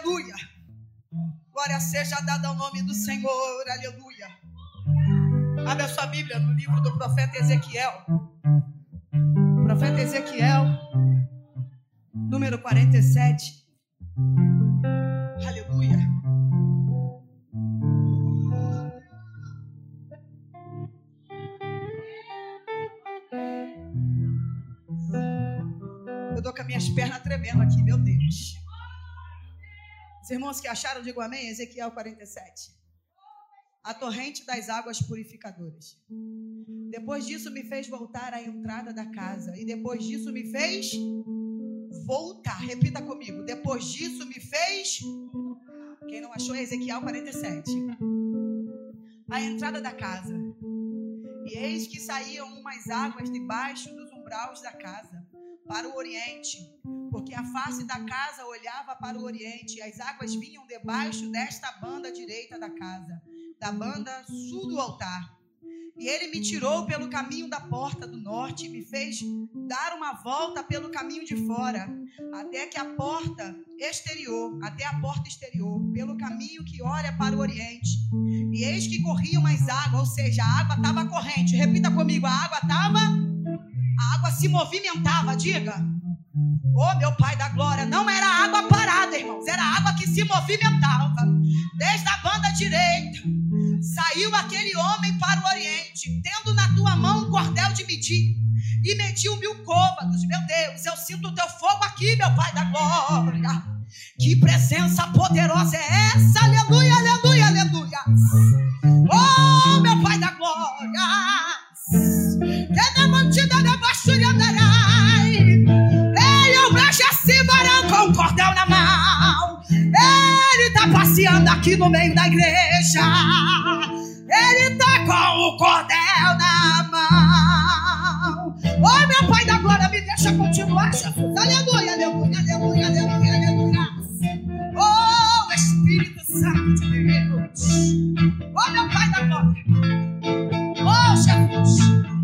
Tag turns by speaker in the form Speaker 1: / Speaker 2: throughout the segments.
Speaker 1: aleluia. Glória seja dada ao nome do Senhor, aleluia. Abra sua Bíblia no livro do profeta Ezequiel. Profeta Ezequiel, número 47. Aleluia. Eu tô com as minhas pernas tremendo aqui, meu Deus. Os irmãos que acharam, digam amém. Ezequiel 47. A torrente das águas purificadoras. Depois disso, me fez voltar à entrada da casa. E depois disso, me fez voltar. Repita comigo. Depois disso, me fez. Quem não achou é Ezequiel 47. A entrada da casa. E eis que saíam umas águas debaixo dos umbraus da casa, para o oriente, porque a face da casa olhava para o oriente, e as águas vinham debaixo desta banda direita da casa, da banda sul do altar. E ele me tirou pelo caminho da porta do norte e me fez dar uma volta pelo caminho de fora, até que a porta exterior, até a porta exterior, pelo caminho que olha para o oriente. E eis que corriam as águas, ou seja, a água estava corrente. Repita comigo, a água estava, a água se movimentava, diga. Oh, meu Pai da glória, não era água parada, irmãos, era água que se movimentava. Desde a banda direita, saiu aquele homem para o oriente, tendo na tua mão um cordel de medir, e mediu mil côvados. Meu Deus, eu sinto o teu fogo aqui, meu Pai da glória. Que presença poderosa é essa? Aleluia, aleluia, aleluia. Oh, meu Pai da glória. Que mantida da basura andarai. Ei, eu vejo esse varão com um cordel na mão. Ele está passeando aqui no meio da igreja. Ele está com o cordel na mão. Oh, meu Pai da glória, me deixa continuar, Jesus. Aleluia, aleluia, aleluia, aleluia, aleluia. Oh, Espírito Santo de Deus. Oh, meu Pai da glória. Oh, Jesus.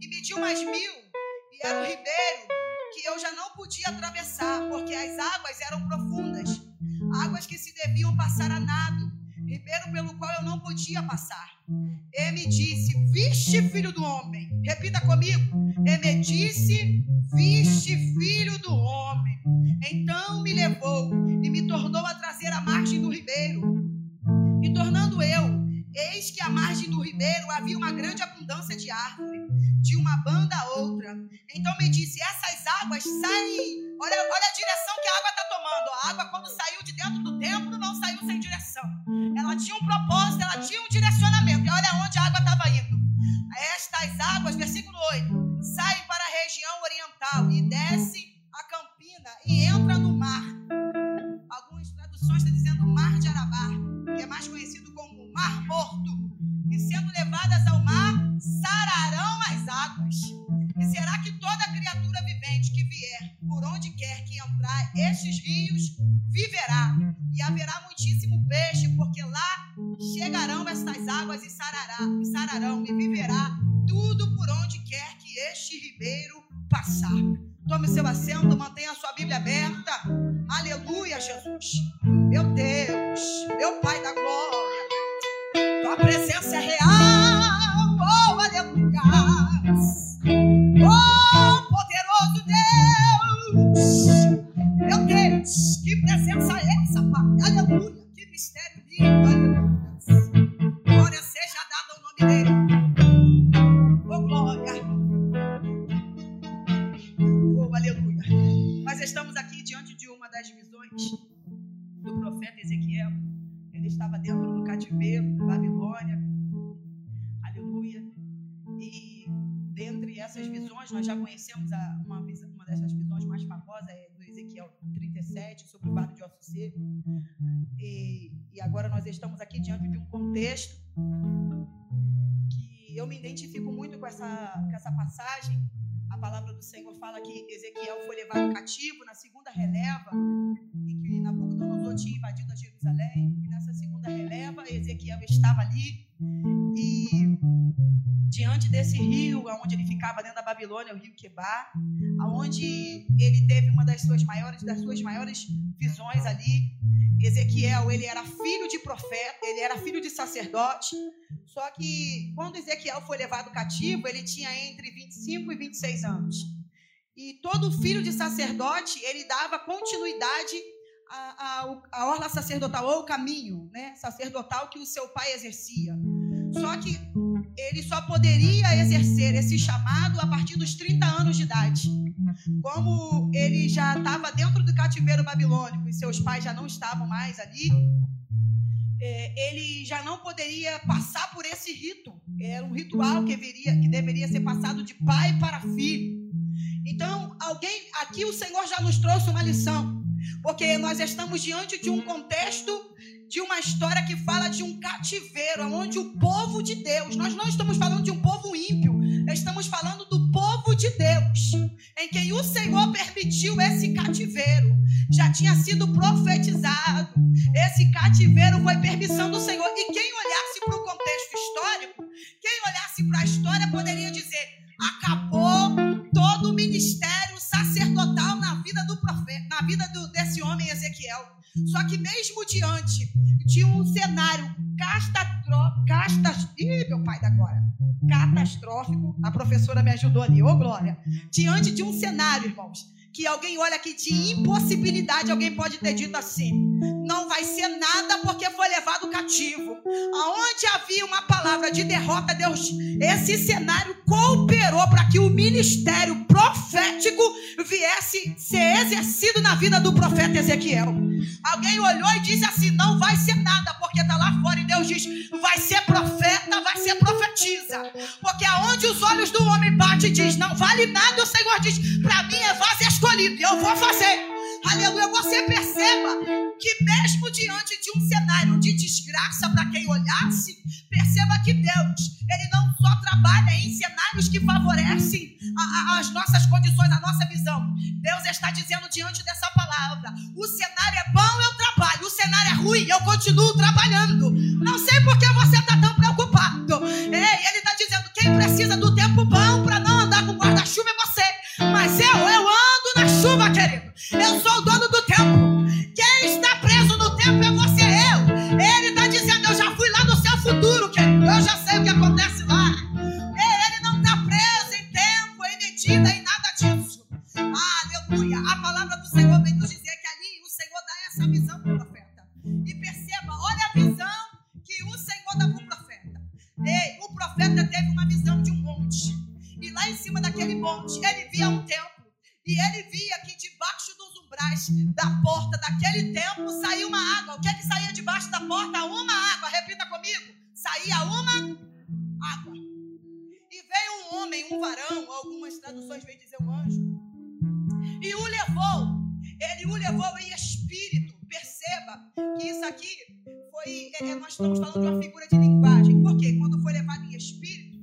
Speaker 1: E mediu mais mil, e era o ribeiro que eu já não podia atravessar, porque as águas eram profundas, águas que se deviam passar a nado, ribeiro pelo qual eu não podia passar. E me disse: Viste, filho do homem. Repita comigo. E me disse: Viste, filho do homem. Então me levou e me tornou a trazer à margem do ribeiro. E tornando eu, eis que à margem do ribeiro havia uma grande abundância de árvore, de uma banda a outra. Então me disse: Essas águas saem. Olha, olha a direção que a água está tomando. A água, quando saiu das visões do profeta Ezequiel. Ele estava dentro do cativeiro da Babilônia. Aleluia. E dentre essas visões, nós já conhecemos a, uma, uma dessas visões mais famosas, é do Ezequiel 37, sobre o vale de ossos seco. E, e agora nós estamos aqui diante de um contexto que eu me identifico muito com essa, com essa passagem a palavra do Senhor fala que Ezequiel foi levado cativo na segunda releva, em que Nabucodonosor tinha invadido a Jerusalém. E nessa segunda releva, Ezequiel estava ali. E diante desse rio, onde ele ficava dentro da Babilônia, o rio Quebar, aonde ele teve uma das suas maiores, das suas maiores visões ali. Ezequiel, ele era filho de profeta, ele era filho de sacerdote. Só que quando Ezequiel foi levado cativo, ele tinha entre 25 e 26 anos. E todo filho de sacerdote, ele dava continuidade à, à, orla sacerdotal, ou o caminho né, sacerdotal que o seu pai exercia. Só que ele só poderia exercer esse chamado a partir dos 30 anos de idade. Como ele já estava dentro do cativeiro babilônico e seus pais já não estavam mais ali, é, ele já não poderia passar por esse rito. Era um ritual que deveria, que deveria ser passado de pai para filho. Então, alguém aqui o Senhor já nos trouxe uma lição, porque nós estamos diante de um contexto de uma história que fala de um cativeiro, onde o povo de Deus, nós não estamos falando de um povo ímpio, estamos falando do povo de Deus, em quem o Senhor permitiu esse cativeiro. Já tinha sido profetizado. Esse cativeiro foi permissão do Senhor. E quem olhasse para o contexto histórico, quem olhasse para a história poderia dizer: acabou todo o ministério sacerdotal na vida do profeta, na vida do, desse homem Ezequiel. Só que mesmo diante de um cenário catastrófico, castas, ih, meu pai da glória, catastrófico, a professora me ajudou ali, ô oh, glória, diante de um cenário, irmãos, que alguém olha aqui de impossibilidade, alguém pode ter dito assim: não vai ser nada porque foi levado cativo. Aonde havia uma palavra de derrota, Deus, esse cenário cooperou para que o ministério profético viesse ser exercido na vida do profeta Ezequiel. Alguém olhou e disse assim: não vai ser nada porque está lá fora e Deus diz: vai ser profeta, vai ser profetiza. Porque aonde os olhos do homem bate diz: não vale nada, o Senhor diz: para mim é vaso escolhido eu vou fazer. Aleluia. Você perceba que, mesmo diante de um cenário de desgraça para quem olhasse, perceba que Deus, Ele não só trabalha em cenários que favorecem a, a, as nossas condições, a nossa visão. Deus está dizendo diante dessa palavra: o cenário é bom, eu trabalho. O cenário é ruim, eu continuo trabalhando. Não sei por que você está tão preocupado. Ei, Ele está dizendo: quem precisa do tempo bom para não andar com guarda-chuva é você. Mas eu, eu ando na chuva, querido. Eu sou o dono do tempo. Quem está preso no tempo é você, eu. Ele está dizendo: Eu já fui lá no seu futuro, querido. Eu já tempo saía uma água. O que é que saía debaixo da porta? Uma água. Repita comigo. Saía uma água. E veio um homem, um varão, algumas traduções vêm dizer um anjo, e o levou. Ele o levou em espírito. Perceba que isso aqui foi. É, é nós estamos falando de uma figura de linguagem. Por quê? Quando foi levado em espírito,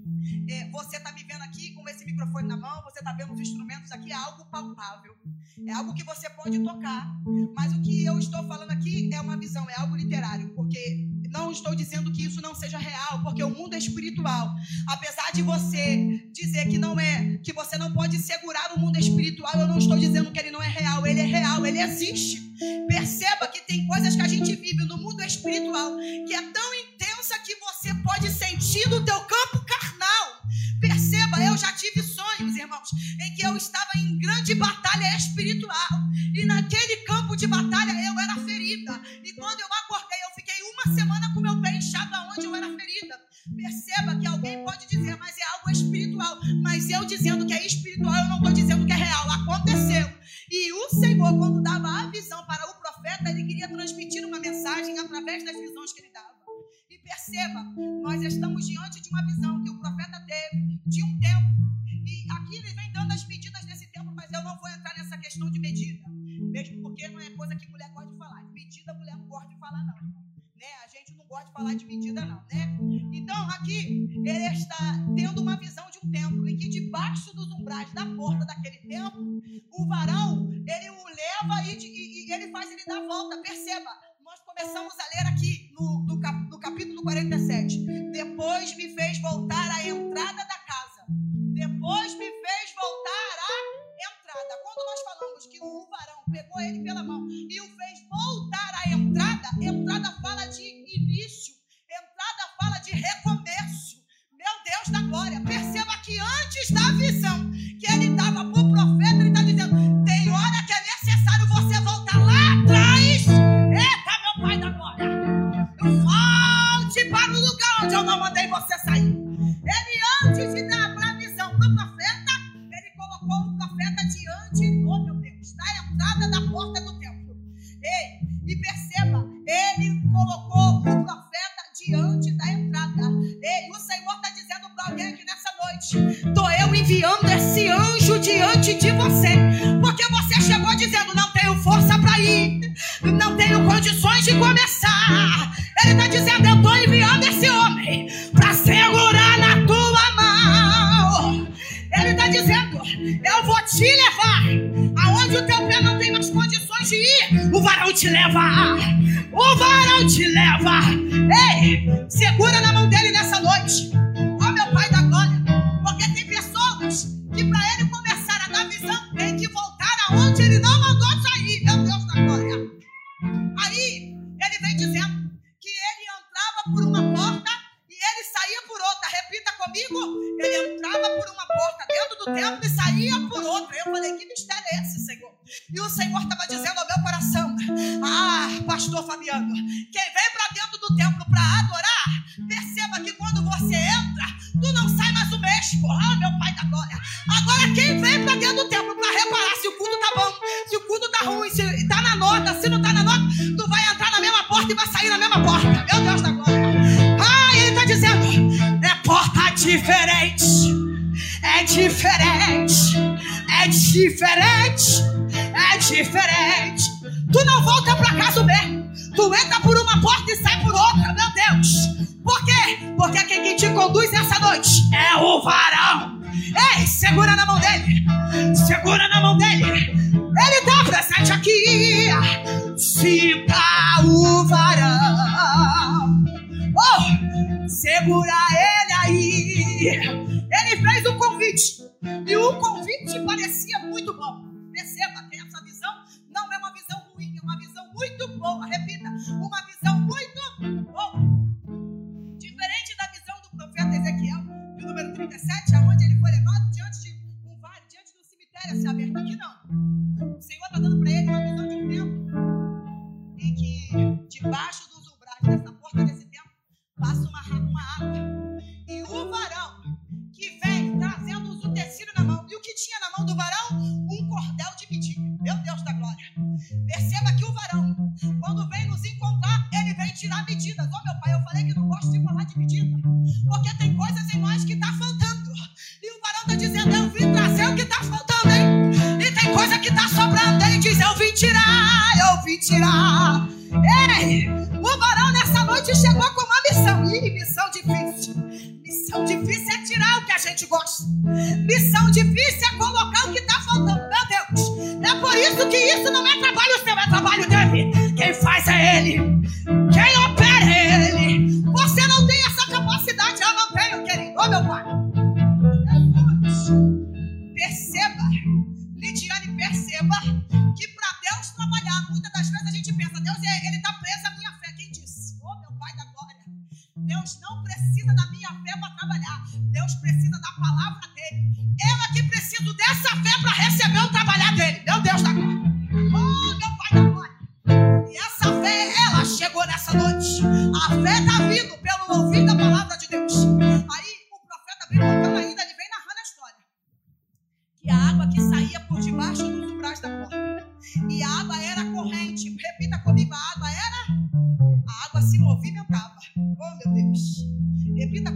Speaker 1: é, você está me vendo aqui com esse microfone na mão, você está vendo os instrumentos aqui, é algo palpável. É algo que você pode tocar. Mas o que eu estou falando aqui é uma visão, é algo literário, porque não estou dizendo que isso não seja real, porque o mundo é espiritual. Apesar de você dizer que não é, que você não pode segurar o mundo espiritual, eu não estou dizendo que ele não é real, ele é real, ele existe. Perceba que tem coisas que a gente vive no mundo espiritual que é tão intensa que você pode sentir no teu campo. Eu já tive sonhos, irmãos, em que eu estava em grande batalha espiritual. E naquele campo de batalha eu era ferida. E quando eu acordei, eu fiquei uma semana com meu pé inchado aonde eu era ferida. Perceba que alguém pode dizer, mas é algo espiritual. Mas eu dizendo que é espiritual, eu não estou dizendo que é real. Aconteceu. E o Senhor, quando dava a visão para o profeta, ele queria transmitir uma mensagem através das visões que ele dava perceba, nós estamos diante de uma visão que o profeta teve de um tempo. E aqui ele vem dando as medidas desse tempo, mas eu não vou entrar nessa questão de medida. Mesmo porque não é coisa que mulher gosta de falar. Medida mulher não gosta de falar, não. Né? A gente não gosta de falar de medida, não, né? Então, aqui, ele está tendo uma visão de um templo em que debaixo dos umbrais da porta daquele templo, o varão, ele o leva e, e, e ele faz ele dar poco a poco Deus da glória. Ah, ele está dizendo: é porta diferente. É diferente. É diferente. É diferente. Tu não volta para casa mesmo. Tu entra por uma porta e sai por outra, meu Deus. Por quê? Porque quem te conduz essa noite é o varão. Ei, segura na mão dele. Segura na mão dele. Ele dá presente aqui. gosto de falar de medida, porque tem coisas em nós que está faltando. E o varão está dizendo: Eu vim trazer o que está faltando, hein? E tem coisa que está sobrando, ele Diz: Eu vim tirar, eu vim tirar. Ei, o varão nessa noite chegou com uma missão. Ih, missão difícil. Missão difícil é tirar o que a gente gosta. Missão difícil é colocar o que está faltando. Meu Deus, é por isso que isso não é trabalho seu. empieza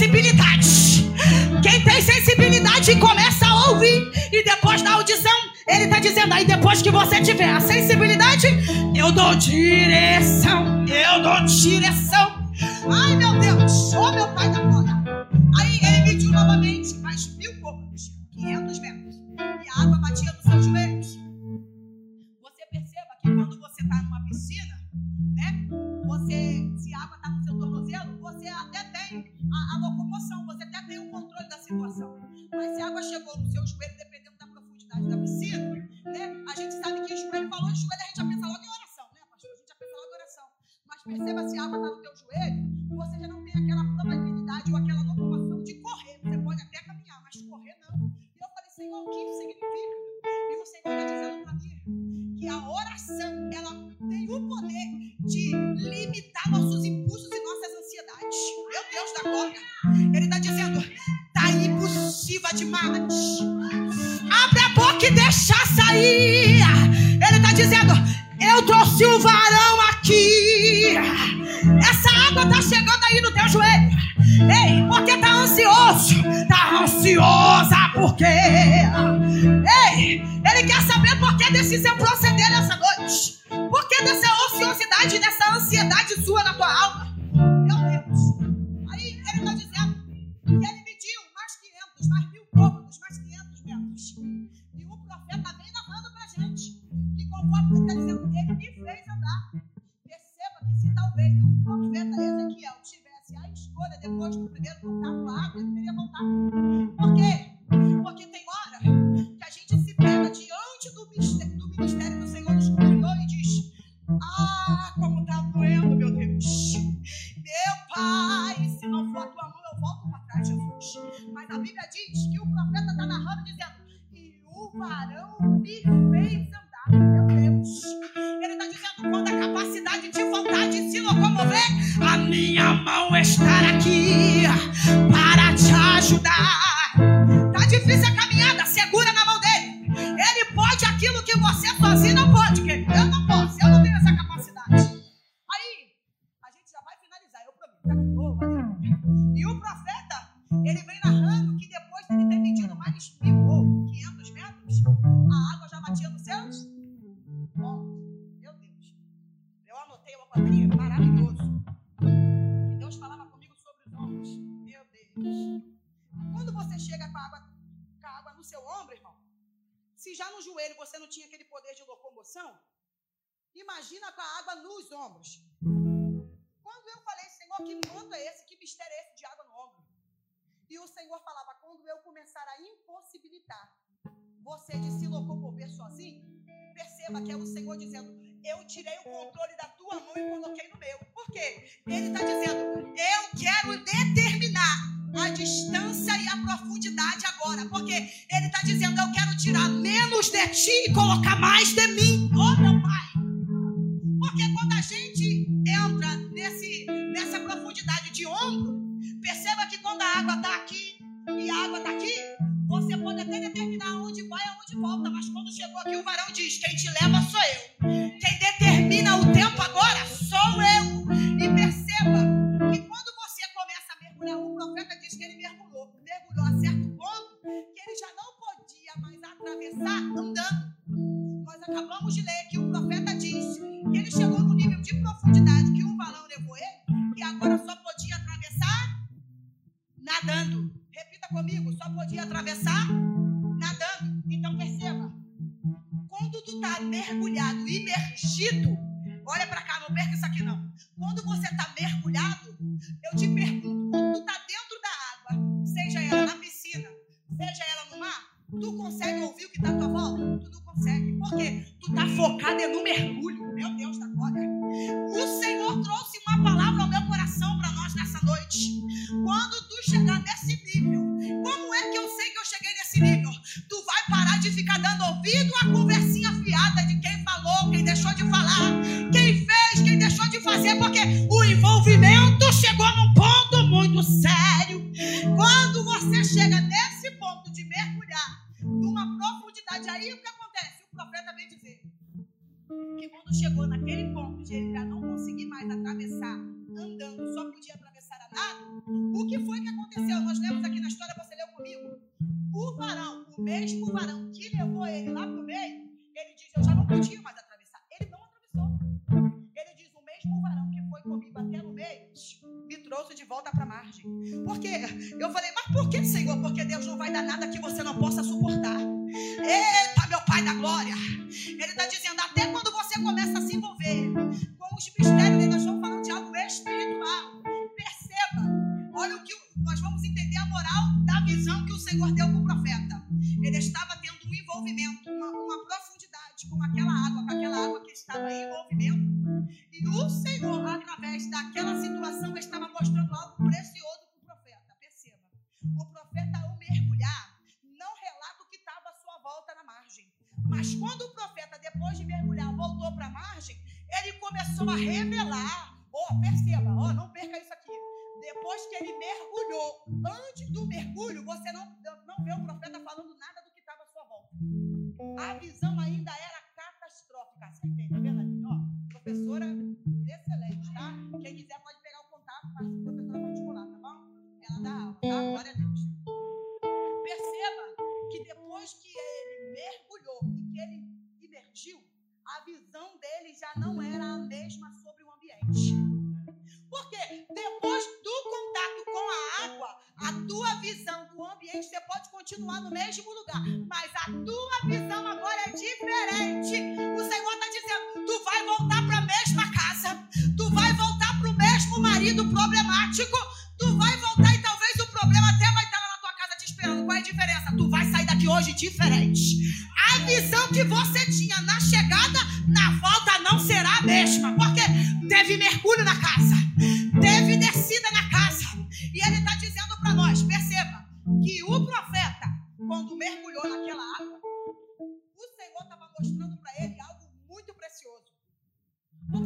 Speaker 1: depois que você tiver a sensibilidade, eu dou direção, eu dou direção. Ai meu Deus, oh meu Pai da glória. Aí ele mediu novamente mais mil o varão. Andy? ombros. Quando eu falei, Senhor, que ponto é esse? Que mistério é esse de água no ombro? E o Senhor falava: quando eu começar a impossibilitar você de se locomover sozinho, perceba que é o Senhor dizendo: eu tirei o controle da tua mão e coloquei no meu. Por quê? Ele está dizendo: eu quero determinar a distância e a profundidade agora, porque ele está dizendo: eu quero tirar menos de ti e colocar mais de mim. dando ouvido à conversinha fiada de quem falou, quem deixou de falar, quem fez, quem deixou de fazer, porque o envolvimento começou a revelar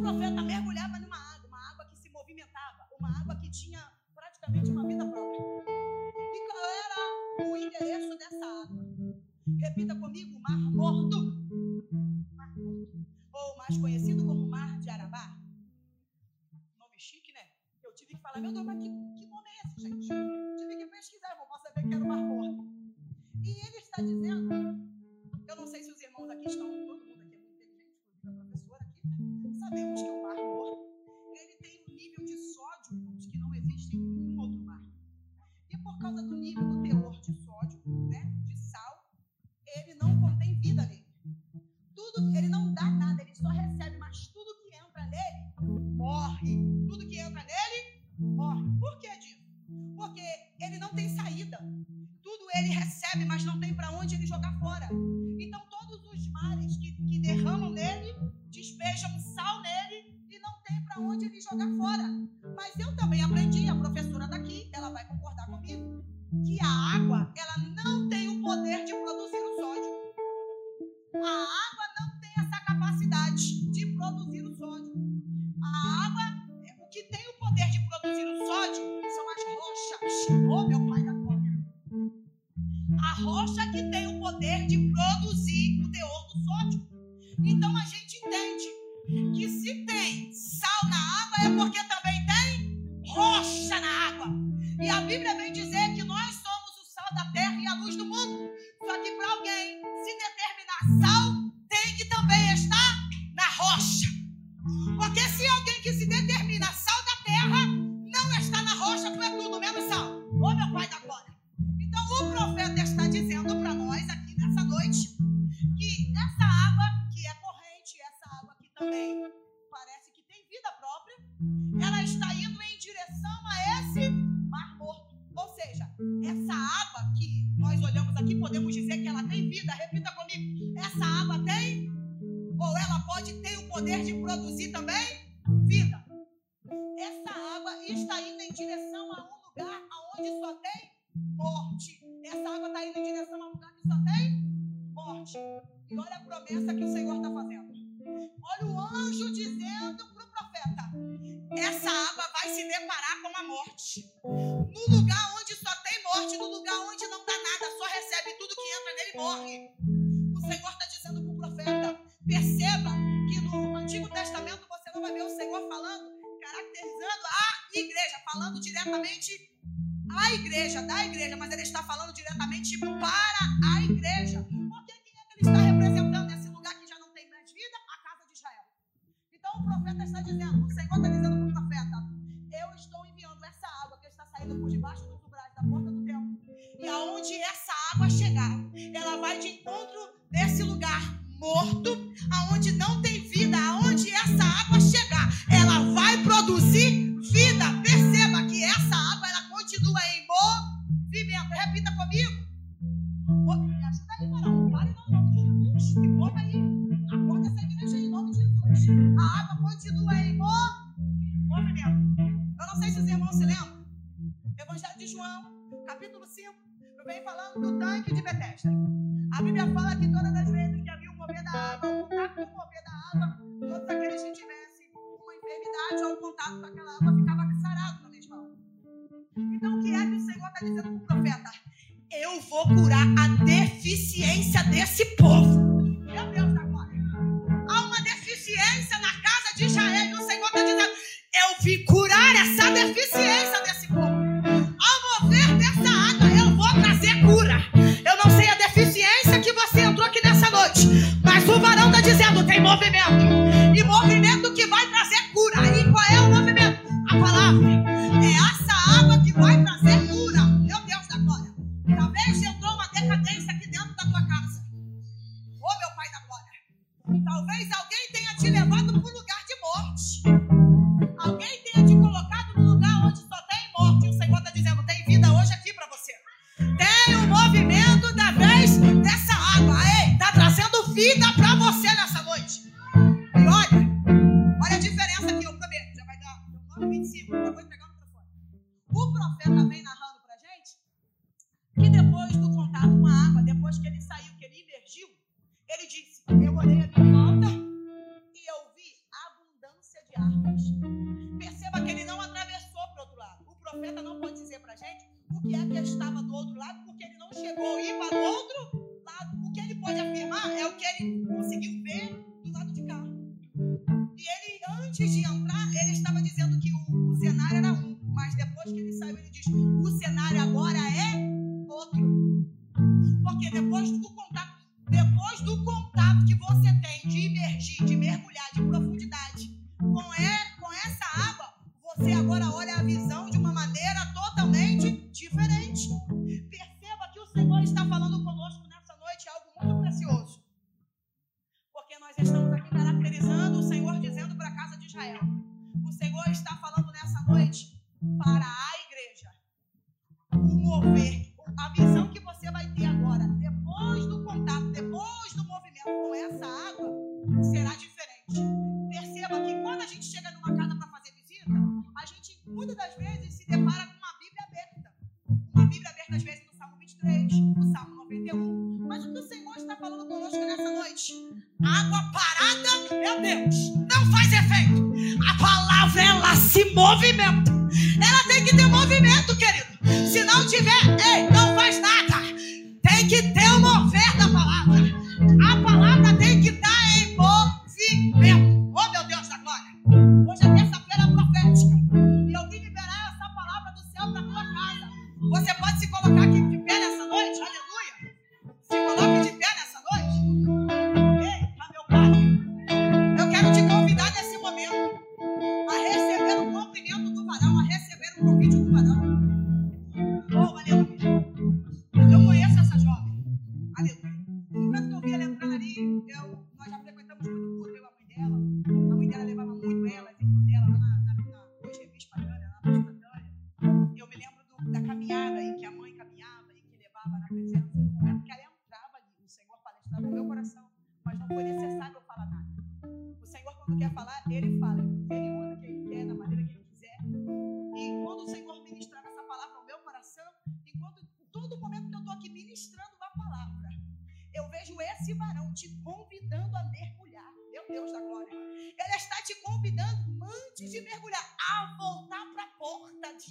Speaker 1: profeta mergulhava numa água, uma água que se movimentava, uma água que tinha dizendo para o profeta: essa água vai se deparar com a morte. No lugar onde só tem morte, no lugar onde não dá nada, só recebe tudo que entra nele e morre. O Senhor está dizendo para o profeta: perceba que no Antigo Testamento você não vai ver o Senhor falando, caracterizando a igreja, falando diretamente à igreja, da igreja, mas ele está falando diretamente para a igreja está dizendo, o Senhor está dizendo para o profeta: Eu estou enviando essa água que está saindo por Ou ao contato com aquela água ficava sarado na mesma hora. Então, o que é que o Senhor está dizendo para o profeta? Eu vou curar a deficiência desse que estava do outro movimento. Ela tem que ter movimento, querido. Se não tiver, ei, não faz nada. Tem que ter o mover da palavra. A palavra tem que ter.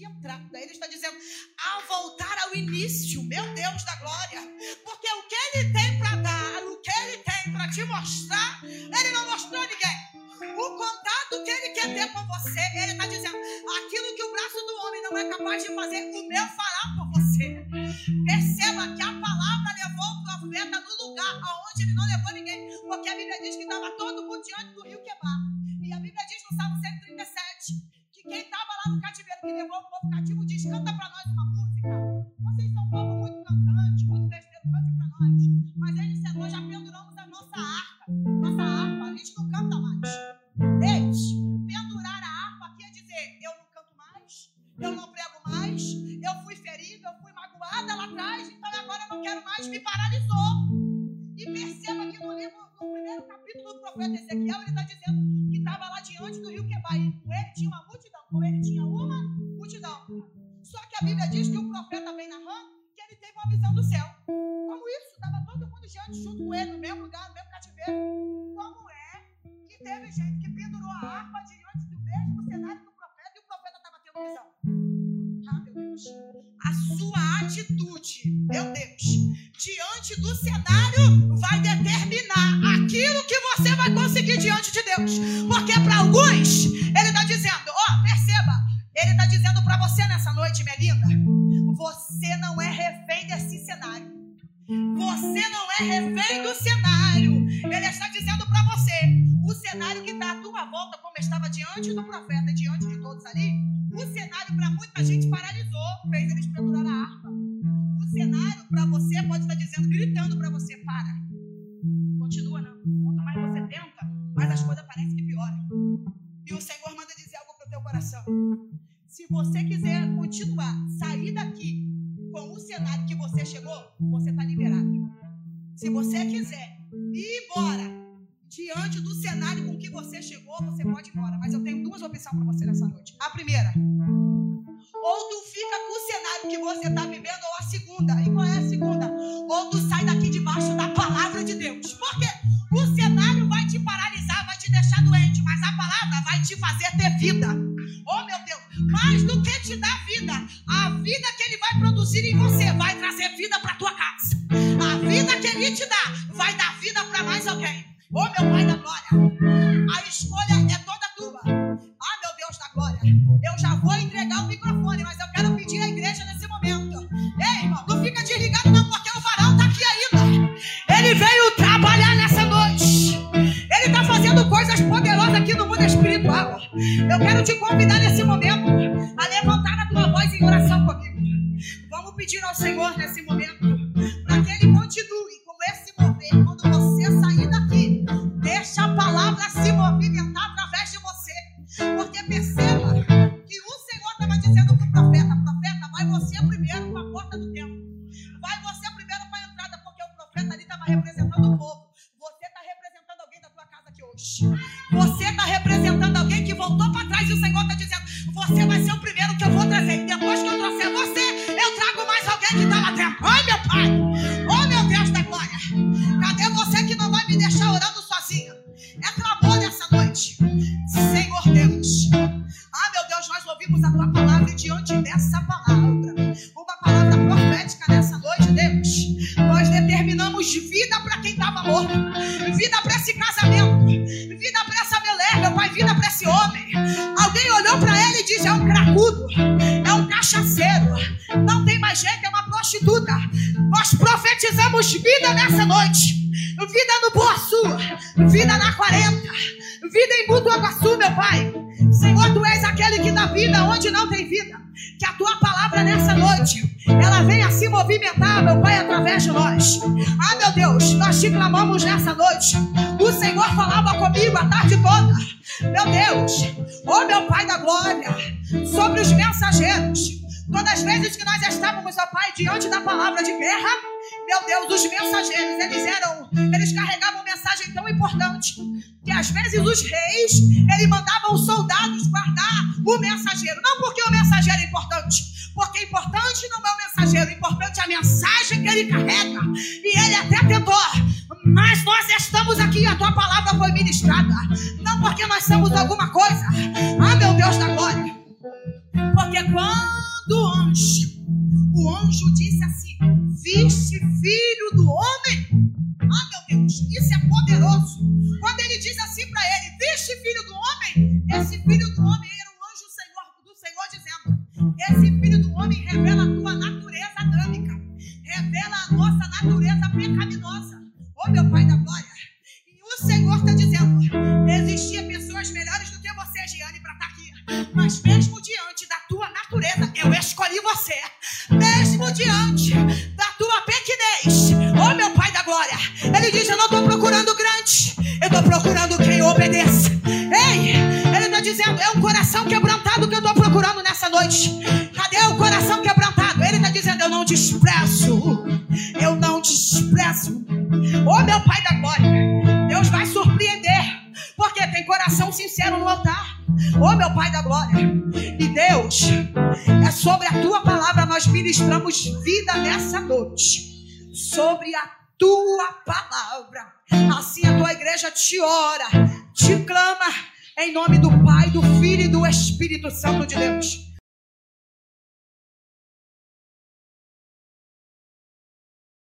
Speaker 1: pode. Daí ele está dizendo, a voltar ao início, meu Deus da glória. Porque o que ele tem para dar, o que ele tem para te mostrar, ele não mostrou a ninguém. O contato que ele quer ter com você, ele está dizendo, aquilo que o braço do homem não é capaz de fazer, o meu Deus, a sua atitude, meu Deus, diante do cenário vai determinar aquilo que você vai conseguir diante de Deus. Porque para alguns, ele está dizendo: ó, oh, perceba, ele está dizendo para você nessa noite, minha linda, você não é refém desse cenário. Você não é refém do cenário. Ele está dizendo para você: cenário que está à tua volta, como estava diante do profeta, diante de todos ali, o cenário para muita gente paralisou, fez eles pendurar a arma. O cenário para você pode estar dizendo, gritando para você, para. Continua não. Quanto mais você tenta, mais as coisas parecem que pioram. E o Senhor manda dizer algo para o teu coração. Se você quiser continuar, sair daqui com o cenário que você chegou, você está liberado. Se você quiser ir embora, diante do cenário com que você chegou, você pode ir embora. Mas eu tenho duas opções para você nessa noite. A primeira, ou tu fica com o cenário que você está vivendo, ou a segunda. E qual é a segunda? Ou tu sai daqui debaixo da palavra de Deus. Por quê? O cenário vai te paralisar, vai te deixar doente, mas a palavra vai te fazer ter vida. Oh meu Deus, mais do que te dar vida, a vida que ele vai produzir em você vai trazer vida para vida na 40, vida em Mutuaguaçu, meu Pai. Senhor, tu és aquele que dá vida onde não tem vida. Que a tua palavra nessa noite, ela venha se movimentar, meu Pai, através de nós. Ah, meu Deus, nós te clamamos nessa noite. O Senhor falava comigo a tarde toda. Meu Deus, oh meu Pai da glória, sobre os mensageiros. Todas as vezes que nós estávamos, ó Pai, diante da palavra de guerra, meu Deus, os mensageiros, eles eram, eles carregavam mensagem tão importante que às vezes os reis, eles mandavam os soldados guardar o mensageiro, não porque o mensageiro é importante, porque importante não é o mensageiro, importante é a mensagem que ele carrega. E ele até tentou, mas nós estamos aqui e a tua palavra foi ministrada, não porque nós somos alguma coisa. Ah, meu Deus da glória. Porque quando o anjo, o anjo disse assim: filho do